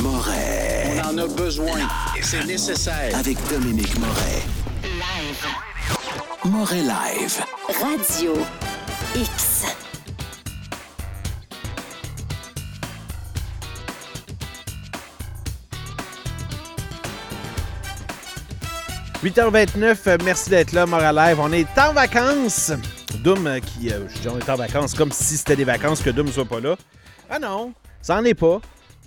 Moret. On en a besoin. C'est nécessaire. Avec Dominique Moret. Moret Live. Radio X. « 8h29, euh, merci d'être là, Moral Live. On est en vacances. Doom euh, qui... euh, je dis on est en vacances comme si c'était des vacances que Doom ne soit pas là. Ah non, ça n'en est pas.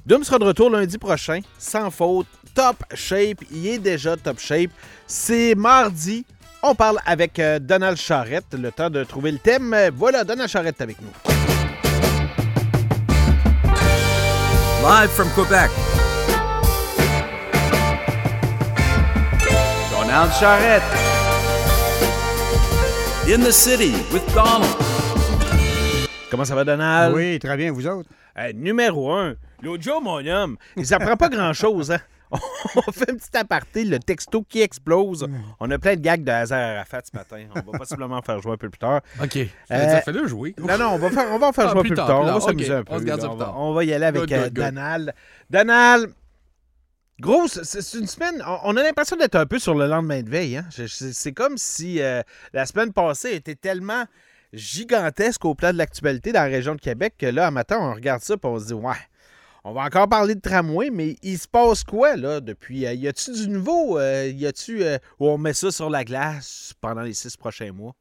Doom sera de retour lundi prochain, sans faute, top shape. Il est déjà top shape. C'est mardi. On parle avec euh, Donald Charrette. Le temps de trouver le thème. Voilà, Donald Charrette est avec nous. Live from Quebec. Donald Charrette. In the city with Donald. Comment ça va, Donald? Oui, très bien, vous autres? Euh, numéro un, l'autre jour, mon homme, il s'apprend pas grand-chose. Hein? On fait un petit aparté, le texto qui explose. On a plein de gags de Hazard Arafat ce matin. On va possiblement faire jouer un peu plus tard. OK. Euh, Fais-le jouer. Non, non, on va, faire, on va en faire Ah, jouer un plus peu plus tard, On va s'amuser un peu. On ça on, va, tard. on va y aller avec Good, euh, good, good. Donald. Donald, grosse, c'est une semaine, on- a l'impression d'être un peu sur le lendemain de veille. hein. C'est comme si euh, la semaine passée était tellement gigantesque au plan de l'actualité dans la région de Québec que là, un matin, on regarde ça et on se dit, ouais, on va encore parler de tramway, mais il se passe quoi, là, depuis? euh, y a-tu du nouveau? Euh, y a-tu euh, où on met ça sur la glace pendant les six prochains mois?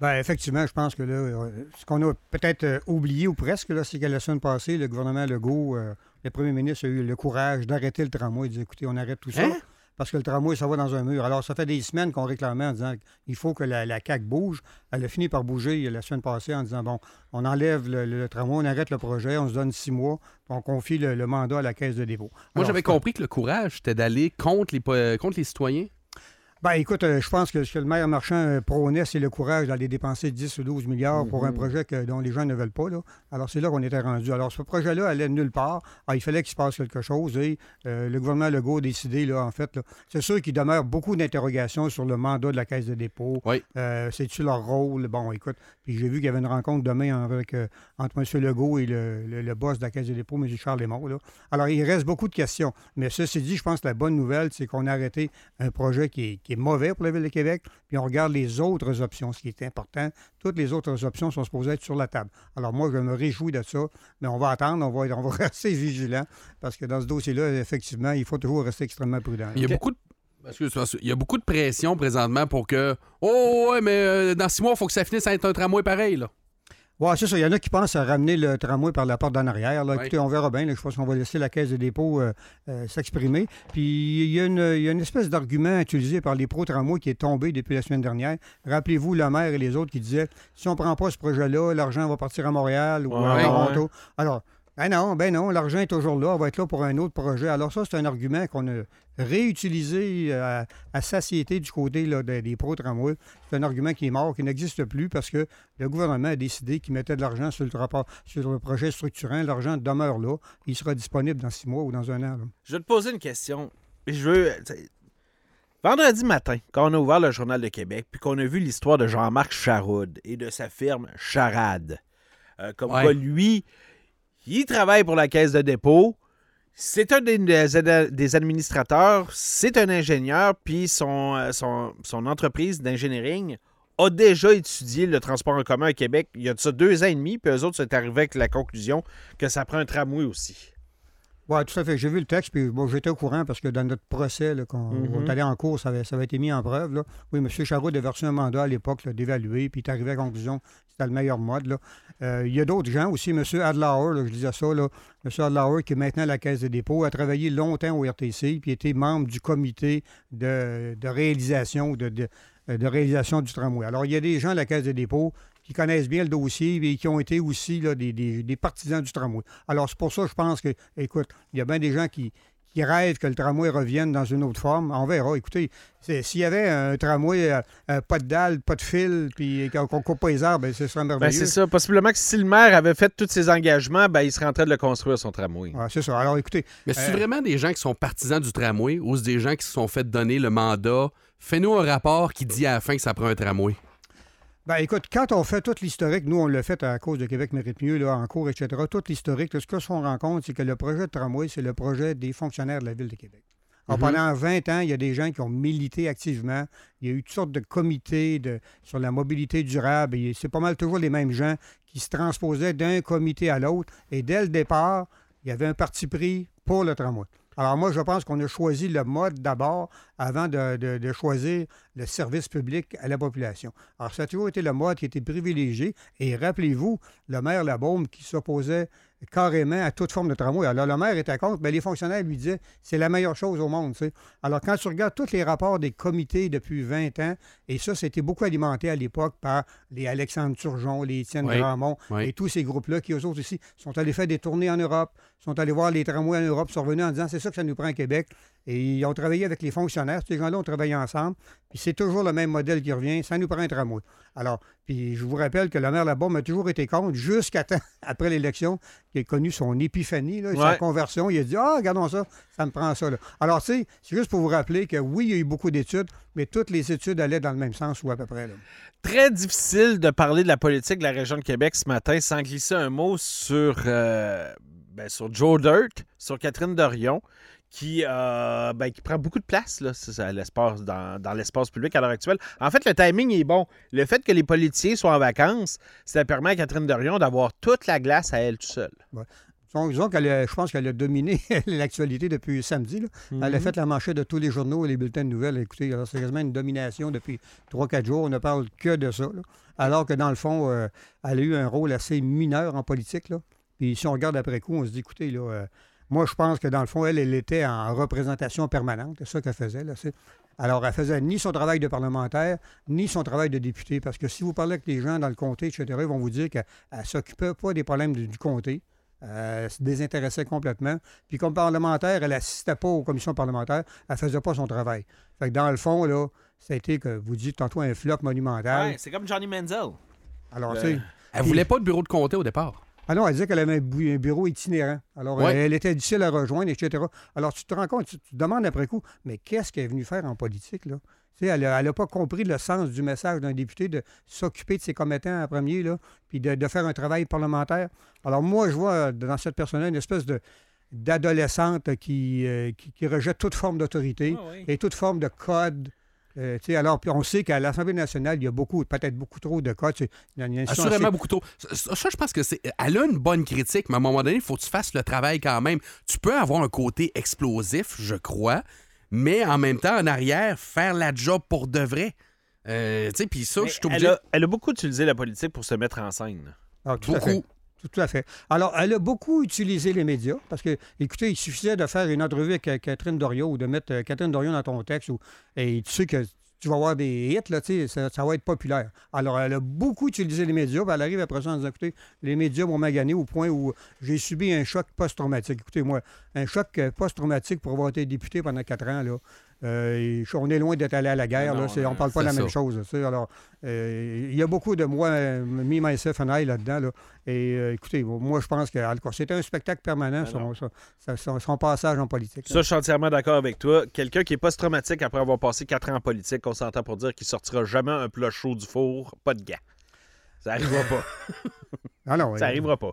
Ben, effectivement, je pense que là, euh, ce qu'on a peut-être oublié ou presque, là, c'est que la semaine passée, le gouvernement Legault, le premier ministre a eu le courage d'arrêter le tramway. Il dit écoutez, on arrête tout ça. Hein? Parce que le tramway, ça va dans un mur. Alors, ça fait des semaines qu'on réclamait en disant qu'il faut que la, la CAQ bouge. Elle a fini par bouger la semaine passée en disant bon, on enlève le, tramway, on arrête le projet, on se donne six mois, puis on confie le, le mandat à la caisse de dépôt. Moi, j'avais compris que le courage, c'était d'aller contre les, euh, contre les citoyens. Ben, écoute, euh, je pense que ce que le maire marchand euh, prônait, c'est le courage d'aller dépenser 10 ou 12 milliards pour un projet que- dont les gens ne veulent pas. Là. Alors, c'est là qu'on était rendu. Alors, ce projet-là allait nulle part. Ah, il fallait qu'il se passe quelque chose et euh, le gouvernement Legault a décidé, là, en fait, c'est sûr qu'il demeure beaucoup d'interrogations sur le mandat de la Caisse de dépôt. Oui. C'est-tu leur rôle? Bon, écoute, puis j'ai vu qu'il y avait une rencontre demain avec, entre M. Legault et le, le- le boss de la Caisse de dépôt, M. Charles Lemont. Là. Alors, il reste beaucoup de questions. Mais ceci dit, je pense que la bonne nouvelle, c'est qu'on a arrêté un projet qui est, qui est mauvais pour la Ville de Québec, puis on regarde les autres options, ce qui est important. Toutes les autres options sont supposées être sur la table. Alors, moi, je me réjouis de ça, mais on va attendre, on va, on va rester vigilant, parce que dans ce dossier-là, effectivement, il faut toujours rester extrêmement prudent. Il y a beaucoup de. excuse, parce que il y a beaucoup de pression présentement pour que. Oh, ouais, mais euh, dans six mois, il faut que ça finisse à être un tramway pareil, là. Oui, c'est ça. Il y en a qui pensent à ramener le tramway par la porte d'en arrière. Là. Écoutez, on verra bien. là. Je pense qu'on va laisser la caisse de dépôt euh, euh, s'exprimer. Puis il y, a une, il y a une espèce d'argument utilisé par les pro-tramways qui est tombé depuis la semaine dernière. Rappelez-vous le maire et les autres qui disaient si on ne prend pas ce projet-là, l'argent va partir à Montréal ou à Ouais, Toronto. Alors, ben non, ben non, l'argent est toujours là, on va être là pour un autre projet. Alors ça, c'est un argument qu'on a réutilisé euh, à, à satiété du côté là, des, des pro-tramways. C'est un argument qui est mort, qui n'existe plus parce que le gouvernement a décidé qu'il mettait de l'argent sur le, rapport, sur le projet structurant. L'argent demeure là. Il sera disponible dans six mois ou dans un an. là. Je vais te poser une question. Je veux. Vendredi matin, quand on a ouvert le Journal de Québec, puis qu'on a vu l'histoire de Jean-Marc Charoud et de sa firme Charade, euh, comme Ouais. quoi lui, il travaille pour la caisse de dépôt, c'est un des, administrateurs, c'est un ingénieur, puis son, euh, son, entreprise d'ingénierie a déjà étudié le transport en commun à Québec il y a deux ans et demi, puis eux autres sont arrivés avec la conclusion que ça prend un tramway aussi. Oui, tout à fait. J'ai vu le texte, puis bon, j'étais au courant parce que dans notre procès, là, quand Mhm. on est allé en cours, ça avait, ça avait été mis en preuve. Là. Oui, M. Charroud a reçu un mandat à l'époque d'évaluer, puis il est arrivé à la conclusion que c'était le meilleur mode. là. Euh, il y a d'autres gens aussi, M. Adlauer, là, je disais ça, là, M. Adlauer, qui est maintenant à la Caisse des dépôts, a travaillé longtemps au RTC, puis était membre du comité de, de réalisation de, de, de réalisation du tramway. Alors, il y a des gens à la Caisse des dépôts qui connaissent bien le dossier et qui ont été aussi là, des, des- des partisans du tramway. Alors, c'est pour ça que je pense que, écoute, il y a bien des gens qui, qui rêvent que le tramway revienne dans une autre forme. On verra. Écoutez, c'est- s'il y avait un tramway, euh, euh, pas de dalle, pas de fil, puis qu'on coupe pas les arbres, ben, ce serait Ben, merveilleux. c'est ça. Possiblement que si le maire avait fait tous ses engagements, ben, il serait en train de le construire, son tramway. Ouais, c'est ça. Alors, écoutez, Mais c'est Euh, vraiment des gens qui sont partisans du tramway ou c'est des gens qui se sont fait donner le mandat? Fais-nous un rapport qui dit à la fin que ça prend un tramway. Ben écoute, quand on fait tout l'historique, nous on l'a fait à cause de Québec mérite mieux, là, en cours, etc. Tout l'historique, ce que qu'on rencontre, c'est que le projet de tramway, c'est le projet des fonctionnaires de la Ville de Québec. Alors, Mhm. Pendant 20 ans, il y a des gens qui ont milité activement. Il y a eu toutes sortes de comités de, sur la mobilité durable. Et C'est pas mal toujours les mêmes gens qui se transposaient d'un comité à l'autre. Et dès le départ, il y avait un parti pris pour le tramway. Alors moi, je pense qu'on a choisi le mode d'abord avant de, choisir le service public à la population. Alors ça a toujours été le mode qui était privilégié. Et rappelez-vous, le maire Labaume qui s'opposait carrément à toute forme de tramway. Alors le maire était contre, mais les fonctionnaires lui disaient c'est la meilleure chose au monde. tu sais. Alors quand tu regardes tous les rapports des comités depuis 20 ans, et ça, c'était beaucoup alimenté à l'époque par les Alexandre Turgeon, les Étienne Oui, Grandmont oui. et tous ces groupes-là qui, eux autres aussi, sont allés faire des tournées en Europe, sont allés voir les tramways en Europe, sont revenus en disant c'est ça que ça nous prend à Québec. Et ils ont travaillé avec les fonctionnaires. Ces gens-là ont travaillé ensemble. Puis c'est toujours le même modèle qui revient. Ça nous prend un tramway. Alors, puis je vous rappelle que le maire là-bas a toujours été contre jusqu'à temps, après l'élection, qu'il a connu son épiphanie, là, sa conversion. Il a dit Ah, regardons ça, ça me prend ça. là. Alors, tu sais, c'est juste pour vous rappeler que oui, il y a eu beaucoup d'études, mais toutes les études allaient dans le même sens ou à peu près. là. Très difficile de parler de la politique de la région de Québec ce matin sans glisser un mot sur, euh, ben, sur Joe Dirt, sur Catherine Dorion, qui, euh, ben, qui prend beaucoup de place là, l'espace, dans, dans l'espace public à l'heure actuelle. En fait, le timing est bon. Le fait que les politiciens soient en vacances, ça permet à Catherine Dorion d'avoir toute la glace à elle tout seule. Disons, disons qu'elle a- je pense qu'elle a dominé l'actualité depuis samedi. là. Elle a fait la manchette de tous les journaux et les bulletins de nouvelles. Écoutez, c'est quasiment une domination depuis 3-4 jours. On ne parle que de ça. là. Alors que dans le fond, euh, elle a eu un rôle assez mineur en politique. Là. Puis si on regarde après coup, on se dit, écoutez, là, euh, moi, je pense que dans le fond, elle, elle était en représentation permanente. C'est ça qu'elle faisait. Là, alors, elle faisait ni son travail de parlementaire, ni son travail de député. Parce que si vous parlez avec les gens dans le comté, etc., ils vont vous dire qu'elle ne s'occupait pas des problèmes du, du comté. Elle se désintéressait complètement. Puis comme parlementaire, elle n'assistait pas aux commissions parlementaires. Elle ne faisait pas son travail. Fait que dans le fond, là, ça a été, que vous dites tantôt, un flop monumental. Ouais, c'est comme Johnny Manziel. Alors, Le- tu sais... Elle voulait pas de bureau de comté au départ. Ah non, elle disait qu'elle avait un, bu- un bureau itinérant. Alors, Ouais. elle, était difficile à rejoindre, etc. Alors, tu te rends compte, tu, te demandes après coup, mais qu'est-ce qu'elle est venue faire en politique, là? Tu sais, elle n'a pas compris le sens du message d'un député de s'occuper de ses commettants en premier, là, puis de, de faire un travail parlementaire. Alors, moi, je vois dans cette personne-là une espèce de d'adolescente qui, euh, qui, qui rejette toute forme d'autorité Ah oui. et toute forme de code. Euh, tu alors, puis on sait qu'à l'Assemblée nationale, il y a beaucoup, peut-être beaucoup trop de codes. C'est- il y a une institution Assurément assez- beaucoup trop. Ça, ça, je pense que c'est. Elle a une bonne critique, mais à un moment donné, il faut que tu fasses le travail quand même. Tu peux avoir un côté explosif, je crois, mais en même temps, en arrière, faire la job pour de vrai. Euh, tu sais, puis ça, Mais je suis elle, obligé. a, elle a beaucoup utilisé la politique pour se mettre en scène. Ah, tout à fait. Beaucoup. Tout, à fait. Alors, elle a beaucoup utilisé les médias parce que, écoutez, il suffisait de faire une entrevue avec euh, Catherine Dorion ou de mettre euh, Catherine Dorion dans ton texte et tu sais que tu vas avoir des hits, là, ça, ça va être populaire. Alors, elle a beaucoup utilisé les médias, elle arrive après ça en disant, écoutez, les médias m'ont magané au point où j'ai subi un choc post-traumatique. Écoutez, moi, un choc euh, post-traumatique pour avoir été député pendant quatre ans, là, euh, on est loin d'être allé à la guerre. Non, là, on non, parle pas de la même chose. tu sais. Alors, euh, il y a beaucoup de moi, euh, me, myself and I là-dedans. Là. Et euh, écoutez, moi, je pense que c'était un spectacle permanent, Ben son, son- son- passage en politique. Ça, je suis entièrement d'accord avec toi. Quelqu'un qui est post-traumatique après avoir passé quatre ans en politique, on s'entend pour dire qu'il sortira jamais un plat chaud du four, pas de gants. Ça arrivera pas. Ah non, Ça euh, arrivera pas.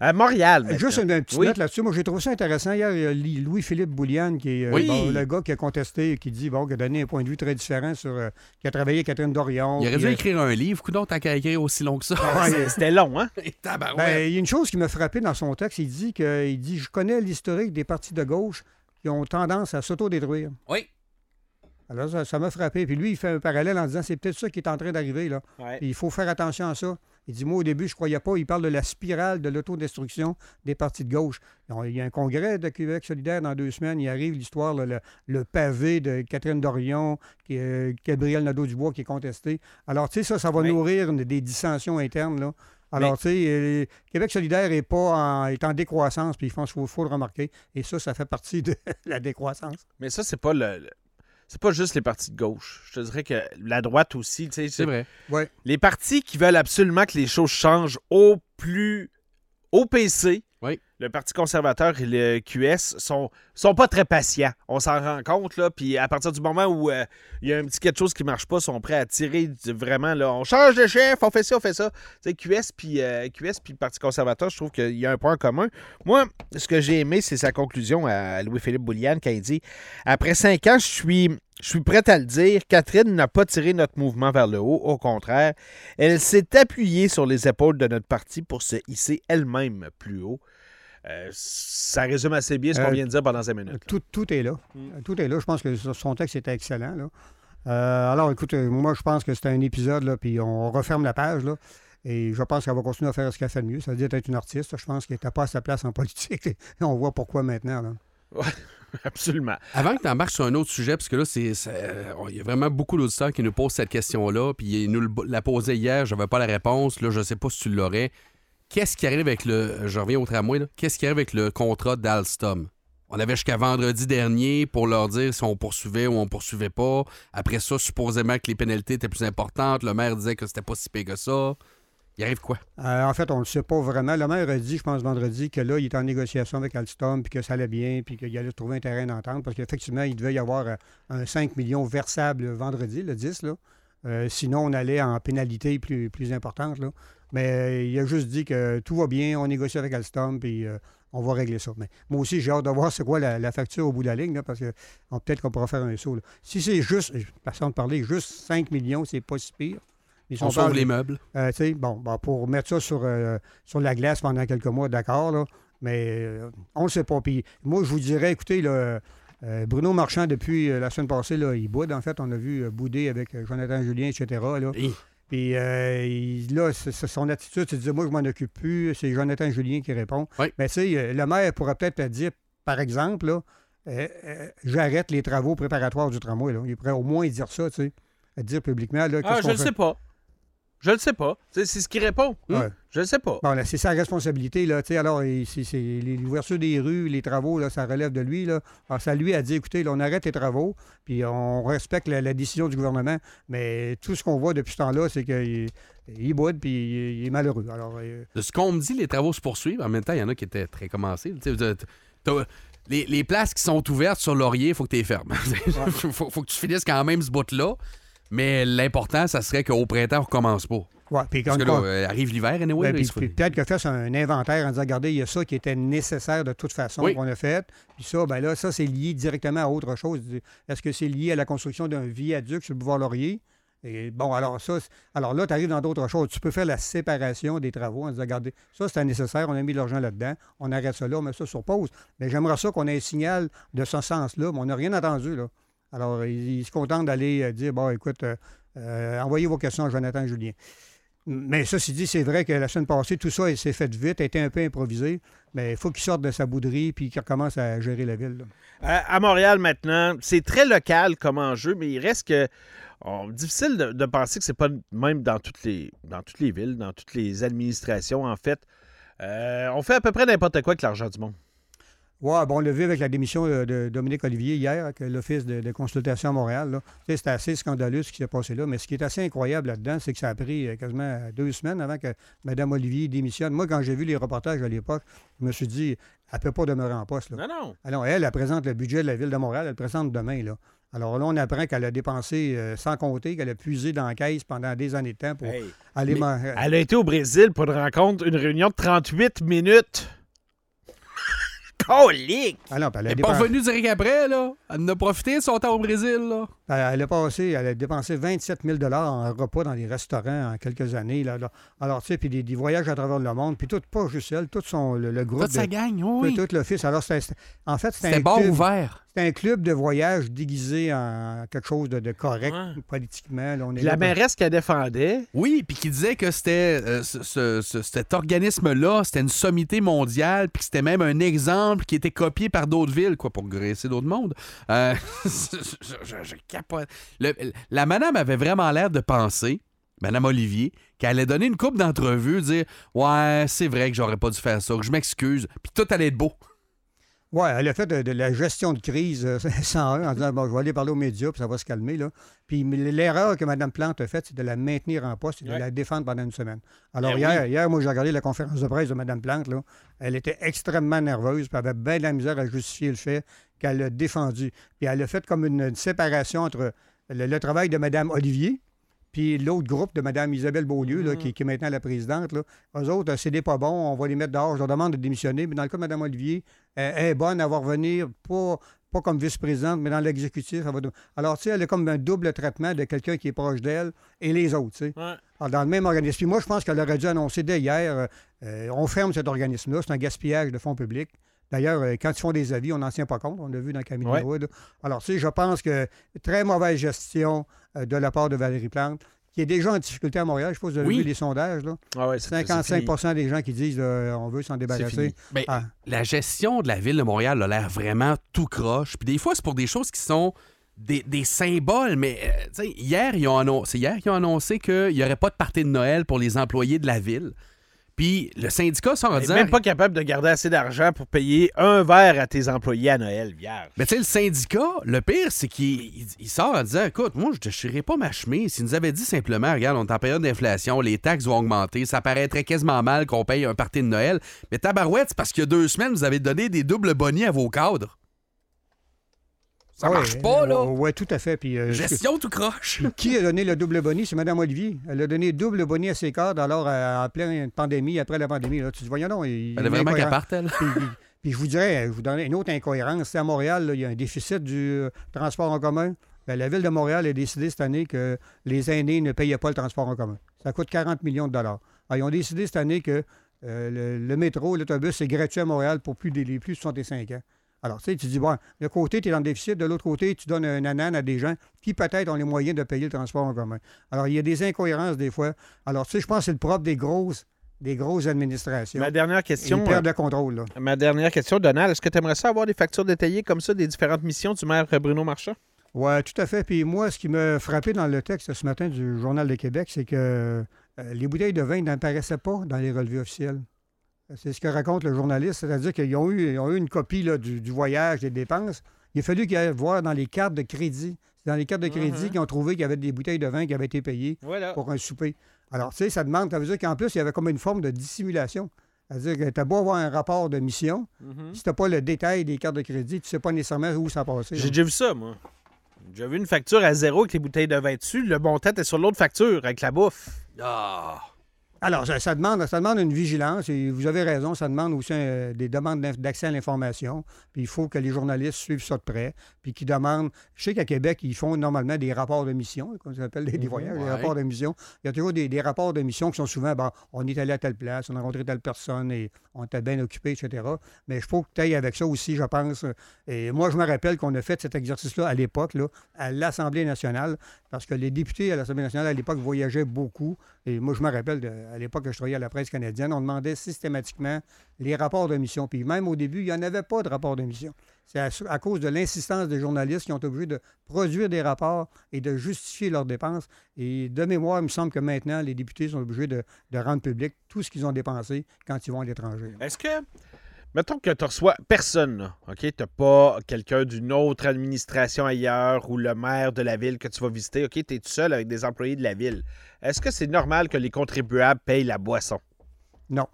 À Montréal, Euh, Juste une, une petite Oui. note là-dessus. Moi, j'ai trouvé ça intéressant. Hier, il y a Li- Louis-Philippe Bouliane, qui est euh, Oui. bon, le gars qui a contesté, qui dit, bon, qui a donné un point de vue très différent sur. euh, qui a travaillé avec Catherine Dorion. Il aurait dû euh, écrire un livre, coup d'autre, qu'à écrire aussi long que ça. ouais, C'était long, hein? Ben, il y a une chose qui m'a frappé dans son texte. Il dit que il dit Je connais l'historique des partis de gauche qui ont tendance à s'autodétruire. Oui. Alors, ça m'a frappé. Puis lui, il fait un parallèle en disant C'est peut-être ça qui est en train d'arriver. là. Ouais. Il faut faire attention à ça. Il dit Moi, au début, je croyais pas. Il parle de la spirale de l'autodestruction des partis de gauche. Il y a un congrès de Québec solidaire dans deux semaines. Il arrive l'histoire, le, le pavé de Catherine Dorion, qui, euh, Gabriel Nadeau-Dubois qui est contesté. Alors, tu sais, ça, ça va Oui. nourrir des dissensions internes. Là. Alors, tu sais, euh, Québec solidaire est, pas en, est en décroissance, puis il faut, faut, faut le remarquer. Et ça, ça fait partie de la décroissance. Mais ça, c'est pas le. C'est pas juste les partis de gauche. Je te dirais que la droite aussi, tu sais, C'est vrai. Ouais. les partis qui veulent absolument que les choses changent au plus au PC. Le Parti conservateur et le QS sont, sont pas très patients. On s'en rend compte, là. Puis à partir du moment où euh, il y a un petit quelque chose qui marche pas, ils sont prêts à tirer vraiment, là. On change de chef, on fait ça, on fait ça. Tu sais, QS puis euh, puis le Parti conservateur, je trouve qu'il y a un point commun. Moi, ce que j'ai aimé, c'est sa conclusion à Louis-Philippe Bouliane, quand il dit Après cinq ans, je suis. Je suis prêt à le dire, Catherine n'a pas tiré notre mouvement vers le haut, au contraire, elle s'est appuyée sur les épaules de notre parti pour se hisser elle-même plus haut. Euh, ça résume assez bien ce qu'on Euh, vient de dire pendant cinq minutes. Tout, tout est là. Mm. Tout est là. Je pense que son texte était excellent. Là. Euh, alors, écoute, moi, je pense que c'est un épisode, là, puis on referme la page. Là, et je pense qu'elle va continuer à faire ce qu'elle fait de mieux. Ça veut dire être une artiste. Je pense qu'elle n'était pas à sa place en politique. Et on voit pourquoi maintenant. Là. Absolument. Avant que tu embarques sur un autre sujet, parce que là, c'est, il y a vraiment beaucoup d'auditeurs qui nous posent cette question-là, puis ils nous la posaient hier, je n'avais pas la réponse, là, je sais pas si tu l'aurais. Qu'est-ce qui arrive avec le. Je reviens au tramway. Qu'est-ce qui arrive avec le contrat d'Alstom? On avait jusqu'à vendredi dernier pour leur dire si on poursuivait ou on poursuivait pas. Après ça, supposément que les pénalités étaient plus importantes. Le maire disait que c'était pas si pire que ça. Il arrive quoi? Euh, en fait, on ne le sait pas vraiment. Le maire a dit, je pense, vendredi, que là, il est en négociation avec Alstom, puis que ça allait bien, puis qu'il allait trouver un terrain d'entente, parce qu'effectivement, il devait y avoir euh, un 5 millions versable vendredi, le 10. Là. Euh, sinon, on allait en pénalité plus, plus importante. Là. Mais euh, il a juste dit que tout va bien, on négocie avec Alstom, puis euh, on va régler ça. Mais moi aussi, j'ai hâte de voir c'est quoi la, la facture au bout de la ligne, là, parce que peut-être qu'on pourra faire un saut. là. Si c'est juste, façon de parler, juste 5 millions, c'est pas si pire. Si On sauve les meubles. euh, tu sais, bon, bon, pour mettre ça sur, euh, sur la glace pendant quelques mois, d'accord, là, mais on le sait pas. Puis moi, je vous dirais, écoutez, là, euh, Bruno Marchand, depuis euh, la semaine passée, là, il boude. En fait, on a vu euh, bouder avec Jonathan Julien, etc. Là. Puis euh, là, c'est- c'est son attitude, c'est de dire, moi, je m'en occupe plus, c'est Jonathan Julien qui répond. Oui. Mais tu sais, euh, le maire pourrait peut-être dire, par exemple, là, euh, euh, j'arrête les travaux préparatoires du tramway. Là. Il pourrait au moins dire ça, tu sais, dire publiquement. Là, Ah, je le fait? sais pas. Je le sais pas. C'est ce qui répond. Ouais. Je le sais pas. Bon, là, c'est sa responsabilité, là. Tu sais, alors, il- c'est, c'est les- l'ouverture des rues, les travaux, là, ça relève de lui, là. Alors, ça lui a dit, écoutez, là, on arrête les travaux, puis on respecte la, la décision du gouvernement, mais tout ce qu'on voit depuis ce temps-là, c'est qu'il il boude, puis il, il est malheureux. Alors, euh, De ce qu'on me dit, les travaux se poursuivent. En même temps, il y en a qui étaient très commencés. Les, les places qui sont ouvertes sur Laurier, il faut que tu les fermes. faut, faut- faut que tu finisses quand même ce bout-là. Mais l'important, ça serait qu'au printemps, on recommence pas. ouais, puis quand Parce que là, euh, arrive l'hiver, anyway. Ben, puis- puis peut-être que fasse un inventaire en disant, regardez, il y a ça qui était nécessaire de toute façon Oui. qu'on a fait. Puis ça, ben là, ça, c'est lié directement à autre chose. Est-ce que c'est lié à la construction d'un viaduc sur le boulevard Laurier? Et bon, alors ça, alors là, tu arrives dans d'autres choses. Tu peux faire la séparation des travaux en disant, regardez, ça, c'était nécessaire, on a mis de l'argent là-dedans, on arrête ça là, on met ça sur pause. Mais j'aimerais ça qu'on ait un signal de ce sens-là, mais on n'a rien entendu, là. Alors, il, se contente d'aller euh, dire, bon, écoute, euh, euh, envoyez vos questions à Jonathan Julien. Mais ceci dit, c'est vrai que la semaine passée, tout ça s'est fait vite, a été un peu improvisé, mais il faut qu'il sorte de sa bouderie puis qu'il recommence à gérer la ville. À, Montréal maintenant, c'est très local comme enjeu, mais il reste que. oh, difficile de, penser que c'est pas même dans toutes les villes, dans toutes les administrations, en fait. On fait à peu près n'importe quoi avec l'argent du monde. Ouais, bon, on l'a vu avec la démission euh, de Dominique Olivier hier, avec l'Office de, de consultation à Montréal. C'était assez scandaleux ce qui s'est passé là. Mais ce qui est assez incroyable là-dedans, c'est que ça a pris euh, quasiment deux semaines avant que Mme Olivier démissionne. Moi, quand j'ai vu les reportages à l'époque, je me suis dit, elle ne peut pas demeurer en poste. Là. Non, non. Alors, elle, elle présente le budget de la Ville de Montréal, elle le présente demain. Là. Alors là, on apprend qu'elle a dépensé euh, sans compter, qu'elle a puisé dans la caisse pendant des années de temps pour Hey, aller... Elle a été au Brésil pour une rencontre, une réunion de 38 minutes. Colique! Ah non, elle n'est pas revenue direct après, là. Elle en a profité de son temps au Brésil, là. Elle, elle a passé, elle a dépensé 27 000 en repas dans des restaurants en quelques années. Là, là. Alors, tu sais, puis des, des voyages à travers le monde, puis tout, pas juste elle, tout son, le, le groupe. Toute sa de- gang, oui. tout, tout l'office. Alors, c'était- c'était- en fait, c'était C'était un, bar club- ouvert. Un club de voyage déguisé en quelque chose de, de correct Ouais. politiquement. là. on est la là- mairesse qu'elle défendait, Oui, puis qui disait que c'était euh, ce- ce- ce- cet organisme-là, c'était une sommité mondiale, puis que c'était même un exemple qui était copié par d'autres villes, quoi, pour graisser d'autres mondes. Euh, je, je- je capote. Le- la madame avait vraiment l'air de penser, Madame Olivier, qu'elle allait donner une coupe d'entrevue, dire Ouais, c'est vrai que j'aurais pas dû faire ça, que je m'excuse, puis tout allait être beau. Oui, elle a fait de, de la gestion de crise euh, 101 en disant bon, je vais aller parler aux médias puis ça va se calmer. Là. Puis l'erreur que Mme Plante a faite, c'est de la maintenir en poste et de la défendre pendant une semaine. Alors, Ben hier, hier, moi, j'ai regardé la conférence de presse de Mme Plante. Là. Elle était extrêmement nerveuse puis avait bien de la misère à justifier le fait qu'elle a défendu. Puis elle a fait comme une, une séparation entre le, le travail de Mme Olivier puis l'autre groupe de Mme Isabelle Beaulieu, là, qui, qui est maintenant la présidente, là, eux autres, euh, c'est des pas bons, on va les mettre dehors, je leur demande de démissionner. Mais dans le cas de Mme Olivier, elle, elle est bonne à voir venir, pas, pas comme vice-présidente, mais dans l'exécutif. va Alors, tu sais, elle a comme un double traitement de quelqu'un qui est proche d'elle et les autres, tu sais. Ouais. Alors, dans le même organisme. Puis moi, je pense qu'elle aurait dû annoncer dès hier, euh, euh, on ferme cet organisme-là, c'est un gaspillage de fonds publics. D'ailleurs, euh, quand ils font des avis, on n'en tient pas compte. On l'a vu dans Camille Ouais. Wood. Alors, tu sais, je pense que très mauvaise gestion euh, de la part de Valérie Plante, qui est déjà en difficulté à Montréal. Je pas si vous avez Oui. vu les sondages. Là. Ah ouais, c'est- c'est 55 fini. des gens qui disent euh, on veut s'en débarrasser. Ah. La gestion de la ville de Montréal a l'air vraiment tout croche. Puis des fois, c'est pour des choses qui sont des, des symboles. Mais hier, ils ont annoncé, hier ont annoncé qu'il n'y aurait pas de party de Noël pour les employés de la ville. Puis le syndicat sort en disant. même pas capable de garder assez d'argent pour payer un verre à tes employés à Noël, vierge. Mais tu sais, le syndicat, le pire, c'est qu'il il- il sort en disant Écoute, moi, je ne déchirerai pas ma chemise. S'il nous avait dit simplement Regarde, on est en période d'inflation, les taxes vont augmenter, ça paraîtrait quasiment mal qu'on paye un party de Noël. Mais tabarouette, c'est parce qu'il y a deux semaines, vous avez donné des doubles bonnies à vos cadres. Ça Ah ouais, marche pas, là. Oui, tout à fait. Puis, euh, Gestion tout croche. Qui a donné le double boni? C'est Mme Olivier. Elle a donné double boni à ses cadres alors euh, en pleine pandémie, après la pandémie. Là, tu dis, voyons non. Il, Elle est vraiment qu'elle parte, elle. Puis, puis- puis je vous dirais, je vous donnerai une autre incohérence. C'est à Montréal, là, il y a un déficit du euh, transport en commun. Ben, la Ville de Montréal a décidé cette année que les aînés ne payaient pas le transport en commun. Ça coûte 40 millions de dollars. Alors, ils ont décidé cette année que euh, le, le métro, l'autobus, c'est gratuit à Montréal pour plus des les plus de 65 ans. Alors, tu sais, tu dis, bon, d'un côté, tu es dans le déficit, de l'autre côté, tu donnes un anan à des gens qui peut-être ont les moyens de payer le transport en commun. Alors, il y a des incohérences des fois. Alors, tu sais, je pense que c'est le propre des grosses, des grosses administrations. Ma dernière question. perdent le contrôle, là. euh, Ma dernière question, Donald, est-ce que tu aimerais ça avoir des factures détaillées comme ça des différentes missions du maire Bruno Marchand? Oui, tout à fait. Puis moi, ce qui m'a frappé dans le texte ce matin du Journal de Québec, c'est que euh, les bouteilles de vin n'apparaissaient pas dans les relevés officiels. C'est ce que raconte le journaliste, c'est-à-dire qu'ils ont eu, ils ont eu une copie là, du, du voyage, des dépenses. Il a fallu qu'ils aillent voir dans les cartes de crédit. C'est dans les cartes de crédit Mhm. qu'ils ont trouvé qu'il y avait des bouteilles de vin qui avaient été payées Voilà. pour un souper. Alors, tu sais, ça demande, ça veut dire qu'en plus, il y avait comme une forme de dissimulation. C'est-à-dire que tu as beau avoir un rapport de mission, Mhm. si tu n'as pas le détail des cartes de crédit, tu ne sais pas nécessairement où ça passait. J'ai déjà vu ça, moi. J'ai vu une facture à zéro avec les bouteilles de vin dessus. Le bon tête est sur l'autre facture avec la bouffe. Ah. Alors, ça, demande, ça demande une vigilance et vous avez raison, ça demande aussi euh, des demandes d'accès à l'information. Il faut que les journalistes suivent ça de près. Puis qu'ils demandent. Je sais qu'à Québec, ils font normalement des rapports de mission, comme ça s'appelle, des, des voyages, des rapports de mission. Il y a toujours des, des rapports de mission qui sont souvent, bon, on est allé à telle place, on a rencontré telle personne et on était bien occupé, etc. Mais je faut que tu ailles avec ça aussi, je pense. Et moi, je me rappelle qu'on a fait cet exercice-là à l'époque, à l'Assemblée nationale, parce que les députés à l'Assemblée nationale, à l'époque, voyageaient beaucoup. Et moi, je me rappelle, de- à l'époque que je travaillais à la presse canadienne, on demandait systématiquement les rapports de mission. Puis même au début, il n'y en avait pas de rapports de mission. C'est à, à cause de l'insistance des journalistes qui ont été obligés de produire des rapports et de justifier leurs dépenses. Et de mémoire, il me semble que maintenant, les députés sont obligés de, de rendre public tout ce qu'ils ont dépensé quand ils vont à l'étranger. Est-ce que. Mettons que tu reçois personne, OK? Tu pas quelqu'un d'une autre administration ailleurs ou le maire de la ville que tu vas visiter, OK? Tu es tout seul avec des employés de la ville. Est-ce que c'est normal que les contribuables payent la boisson? Non.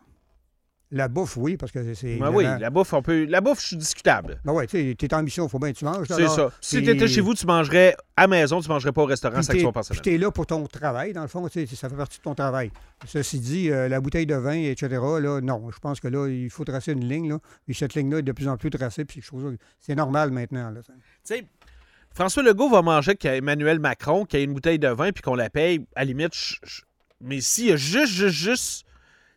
La bouffe, oui, parce que c'est. Ben oui, la bouffe, on peut. La bouffe, je suis discutable. Ben ouais, tu sais, t'es en mission, il faut bien que tu manges. C'est ça. Si tu étais chez vous, tu mangerais à maison, tu mangerais pas au restaurant, Puis c'est action t'es- personnelle. Puis t'es là pour ton travail, dans le fond, tu ça fait partie de ton travail. Ceci dit, euh, la bouteille de vin, etc., là, non, je pense que là, il faut tracer une ligne, là, et cette ligne-là est de plus en plus tracée, puis c'est normal maintenant. Là. Tu sais, François Legault va manger qu'Emmanuel Macron, qui a une bouteille de vin, puis qu'on la paye, à la limite. je- je- Mais s'il y a juste, juste, juste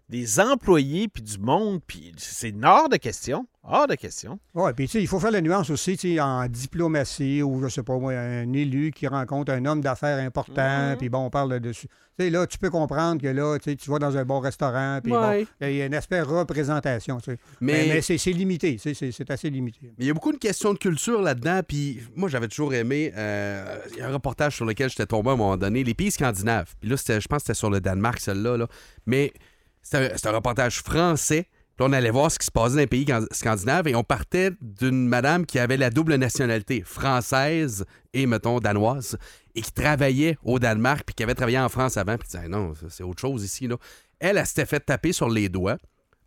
des employés, puis du monde, puis c'est hors de question. Hors de question. Oui, puis tu sais, il faut faire la nuance aussi, tu sais, en diplomatie, ou je sais pas moi, un élu qui rencontre un homme d'affaires important, puis bon, on parle là-dessus. Tu sais, là, tu peux comprendre que là, tu sais, tu vas dans un bon restaurant, puis bon, il y a un aspect représentation, tu sais. Mais- Mais, mais c'est c'est limité, tu sais, c'est c'est assez limité. Mais il y a beaucoup de questions de culture là-dedans. Puis moi, j'avais toujours aimé. euh, Il y a un reportage sur lequel j'étais tombé à un moment donné, les pays scandinaves. Puis là, c'était- je pense que c'était sur le Danemark, celle-là. là. Mais c'est un, reportage français. On allait voir ce qui se passait dans les pays can- scandinaves et on partait d'une madame qui avait la double nationalité, française et, mettons, danoise, et qui travaillait au Danemark puis qui avait travaillé en France avant. Puis disait, non, c'est autre chose ici. Elle, s'était fait taper sur les doigts.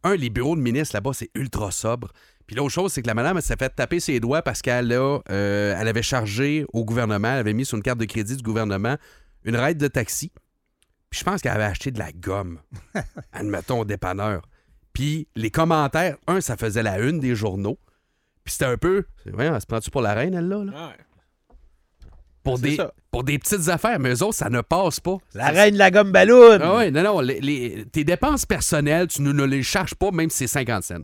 Un, les bureaux de ministres là-bas, c'est ultra sobre. Puis l'autre chose, c'est que la madame, elle s'est fait taper ses doigts parce qu'elle euh, elle avait chargé au gouvernement, elle avait mis sur une carte de crédit du gouvernement une ride de taxi. Puis je pense qu'elle avait acheté de la gomme, admettons, au dépanneur. Puis les commentaires, un, ça faisait la une des journaux. Puis c'était un peu. Voyons, elle se prend-tu pour la reine, elle, là? là? Ouais. Pour, des, ça. pour des petites affaires, mais eux autres, ça ne passe pas. La reine de la gomme ballon. Ah ouais, non, non. les- les- tes dépenses personnelles, tu ne, ne les charges pas, même si c'est 50 cents.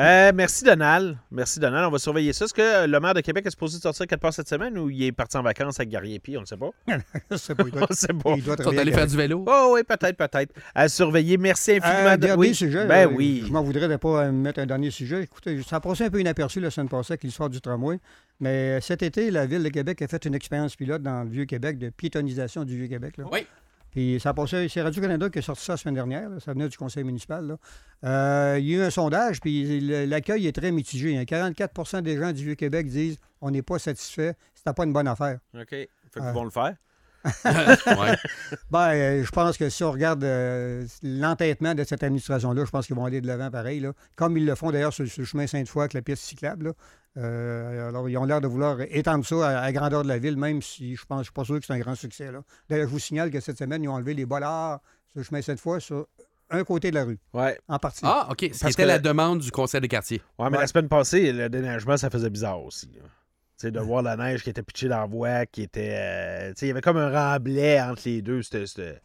Euh, merci, Donald. Merci, Donald. On va surveiller ça. Est-ce que le maire de Québec est supposé sortir quelque part cette semaine ou il est parti en vacances avec Gary Epi? On ne sait pas. Je sais pas, il doit- On ne sait pas. il doit Ils sont allés faire du vélo. Oh oui, peut-être, peut-être. À surveiller. Merci infiniment. Un de- dernier oui. sujet. Ben euh, oui. Je m'en voudrais de pas euh, mettre un dernier sujet. Écoutez, ça a passé un peu inaperçu la semaine passée avec l'histoire du tramway. Mais cet été, la Ville de Québec a fait une expérience pilote dans le Vieux-Québec de piétonisation du Vieux-Québec. Oui. Puis ça a passé, c'est Radio-Canada qui a sorti ça la semaine dernière. là. Ça venait du conseil municipal. là. Euh, il y a eu un sondage, puis l'accueil est très mitigé. hein. 44% des gens du Vieux-Québec disent on n'est pas satisfait, c'était pas une bonne affaire. OK. Fait qu'ils Ah. vont le faire. Ouais. Ben, euh, je pense que si on regarde euh, l'entêtement de cette administration-là, je pense qu'ils vont aller de l'avant pareil. Là. Comme ils le font d'ailleurs sur, sur le chemin Sainte-Foy avec la piste cyclable. là. Euh, alors, ils ont l'air de vouloir étendre ça à, à grandeur de la ville, même si je pense, je suis pas sûr que c'est un grand succès. là. D'ailleurs, je vous signale que cette semaine, ils ont enlevé les bollards sur le chemin Sainte-Foy sur un côté de la rue, Ouais. en partie. Ah, OK. C'était que- la demande du conseil de quartier. Ouais, mais Ouais. la semaine passée, le déneigement, ça faisait bizarre aussi. là. Tu sais, de voir la neige qui était pitchée dans la voie, qui était. euh, tu sais, il y avait comme un remblai entre les deux. C'était c'était-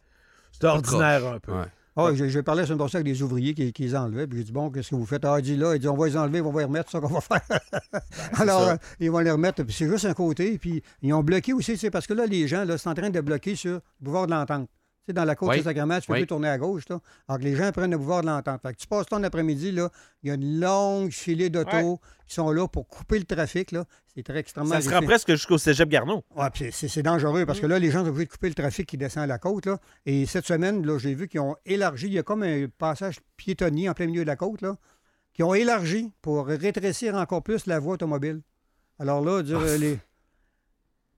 c'était ordinaire un peu. Ah, j'ai j'ai parlé la semaine passée avec des ouvriers qui, qui les enlevaient. Puis j'ai dit, bon, qu'est-ce que vous faites? Ah, dit là, il dit, on va les enlever, on va les remettre, c'est ça qu'on va faire. Alors, ça. euh, ils vont les remettre. Puis c'est juste un côté. Puis ils ont bloqué aussi, sais, parce que là, les gens, là, sont en train de bloquer sur le boulevard de l'entente. Tu sais, dans la côte Oui. de Sacrament, tu peux Oui. plus tourner à gauche, là. Alors que les gens prennent le boulevard de l'entente. Fait que tu passes ton après-midi, là, il y a une longue filée d'autos Ouais. qui sont là pour couper le trafic, là. C'est très extrêmement Ça se rend presque jusqu'au cégep Garneau. Ouais, puis c'est- c'est dangereux parce que là, les gens sont obligés de couper le trafic qui descend à la côte. Là. Et cette semaine, là, j'ai vu qu'ils ont élargi. Il y a comme un passage piétonnier en plein milieu de la côte, là, qui ont élargi pour rétrécir encore plus la voie automobile. Alors là, dire, euh, les.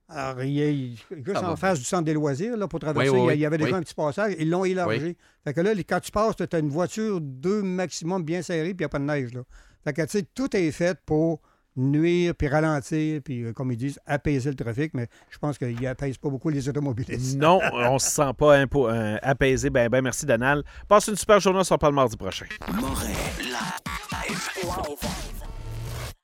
Alors, il y a, il- juste Ah en bon. face du centre des loisirs, là, pour traverser, Oui, oui, il y avait déjà oui. un petit passage. Ils l'ont élargi. Fait que là, quand tu passes, tu as une voiture, deux maximum bien serrée, puis il n'y a pas de neige. Là. Fait que, tu sais, tout est fait pour nuire, puis ralentir, puis, euh, comme ils disent, apaiser le trafic, mais je pense qu'il n'apaise pas beaucoup les automobilistes. Non, on se sent pas impo- euh, apaisé. Ben, ben, merci, Donald. Passe une super journée. On se reparle mardi prochain. Moret live. Live.